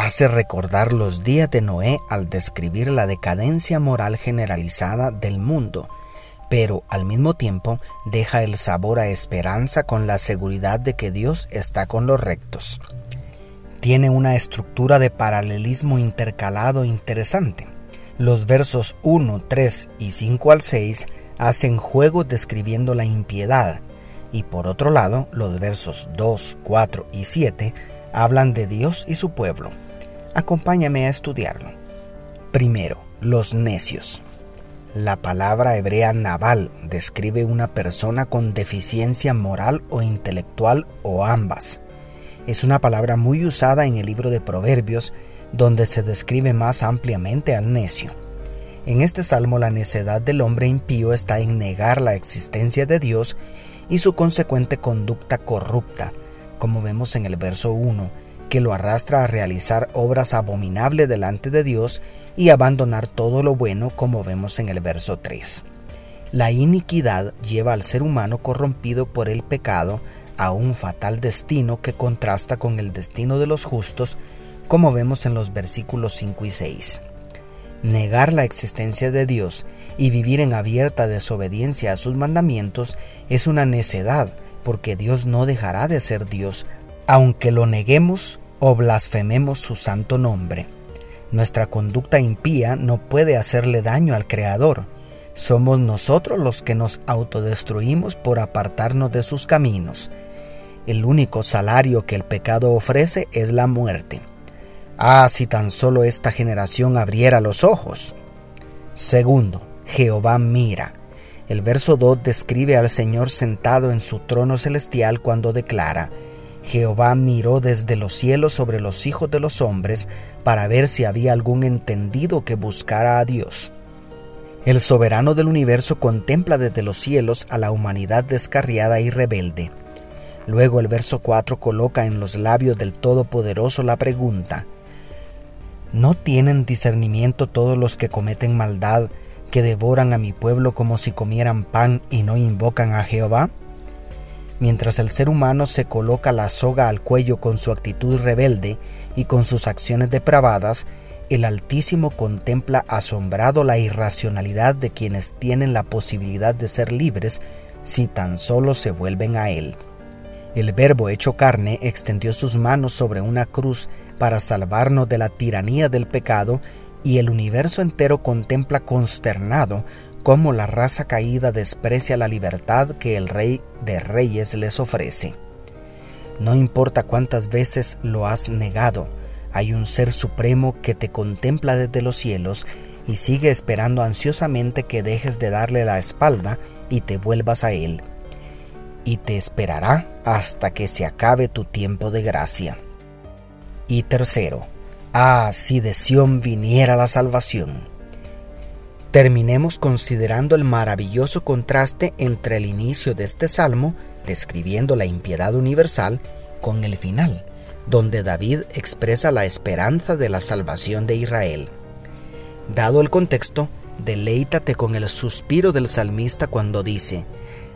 hace recordar los días de Noé al describir la decadencia moral generalizada del mundo, pero al mismo tiempo deja el sabor a esperanza con la seguridad de que Dios está con los rectos. Tiene una estructura de paralelismo intercalado interesante. Los versos 1, 3 y 5 al 6 hacen juego describiendo la impiedad, y por otro lado, los versos 2, 4 y 7 hablan de Dios y su pueblo. Acompáñame a estudiarlo. Primero, los necios. La palabra hebrea naval describe una persona con deficiencia moral o intelectual o ambas. Es una palabra muy usada en el libro de Proverbios, donde se describe más ampliamente al necio. En este salmo la necedad del hombre impío está en negar la existencia de Dios y su consecuente conducta corrupta, como vemos en el verso 1, que lo arrastra a realizar obras abominables delante de Dios y abandonar todo lo bueno como vemos en el verso 3. La iniquidad lleva al ser humano corrompido por el pecado a un fatal destino que contrasta con el destino de los justos como vemos en los versículos 5 y 6. Negar la existencia de Dios y vivir en abierta desobediencia a sus mandamientos es una necedad, porque Dios no dejará de ser Dios aunque lo neguemos o blasfememos su santo nombre. Nuestra conducta impía no puede hacerle daño al Creador. Somos nosotros los que nos autodestruimos por apartarnos de sus caminos. El único salario que el pecado ofrece es la muerte. Ah, si tan solo esta generación abriera los ojos. Segundo, Jehová mira. El verso 2 describe al Señor sentado en su trono celestial cuando declara, Jehová miró desde los cielos sobre los hijos de los hombres para ver si había algún entendido que buscara a Dios. El soberano del universo contempla desde los cielos a la humanidad descarriada y rebelde. Luego el verso 4 coloca en los labios del Todopoderoso la pregunta, ¿No tienen discernimiento todos los que cometen maldad, que devoran a mi pueblo como si comieran pan y no invocan a Jehová? Mientras el ser humano se coloca la soga al cuello con su actitud rebelde y con sus acciones depravadas, el Altísimo contempla asombrado la irracionalidad de quienes tienen la posibilidad de ser libres si tan solo se vuelven a Él. El Verbo hecho carne extendió sus manos sobre una cruz para salvarnos de la tiranía del pecado y el universo entero contempla consternado cómo la raza caída desprecia la libertad que el Rey de Reyes les ofrece. No importa cuántas veces lo has negado, hay un ser supremo que te contempla desde los cielos y sigue esperando ansiosamente que dejes de darle la espalda y te vuelvas a Él. Y te esperará hasta que se acabe tu tiempo de gracia. Y tercero, ah, si de Sión viniera la salvación Terminemos considerando el maravilloso contraste entre el inicio de este salmo, describiendo la impiedad universal, con el final, donde David expresa la esperanza de la salvación de Israel. Dado el contexto, deleítate con el suspiro del salmista cuando dice,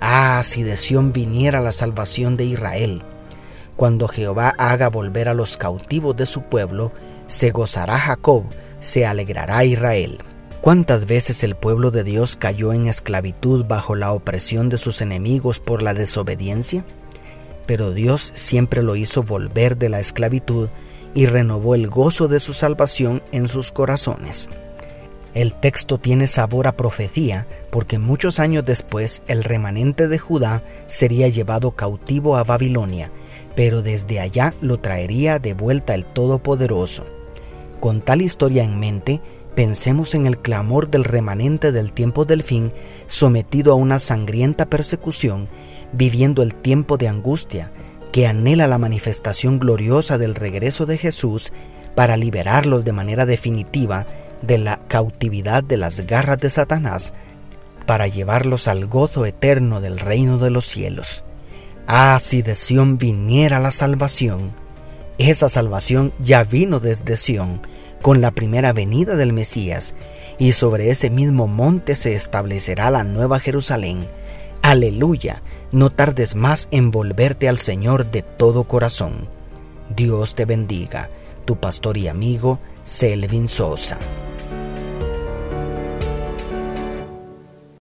Ah, si de Sión viniera la salvación de Israel. Cuando Jehová haga volver a los cautivos de su pueblo, se gozará Jacob, se alegrará Israel. ¿Cuántas veces el pueblo de Dios cayó en esclavitud bajo la opresión de sus enemigos por la desobediencia? Pero Dios siempre lo hizo volver de la esclavitud y renovó el gozo de su salvación en sus corazones. El texto tiene sabor a profecía porque muchos años después el remanente de Judá sería llevado cautivo a Babilonia, pero desde allá lo traería de vuelta el Todopoderoso. Con tal historia en mente, Pensemos en el clamor del remanente del tiempo del fin, sometido a una sangrienta persecución, viviendo el tiempo de angustia, que anhela la manifestación gloriosa del regreso de Jesús para liberarlos de manera definitiva de la cautividad de las garras de Satanás para llevarlos al gozo eterno del reino de los cielos. Ah, si de Sión viniera la salvación. Esa salvación ya vino desde Sión con la primera venida del Mesías, y sobre ese mismo monte se establecerá la nueva Jerusalén. Aleluya, no tardes más en volverte al Señor de todo corazón. Dios te bendiga, tu pastor y amigo Selvin Sosa.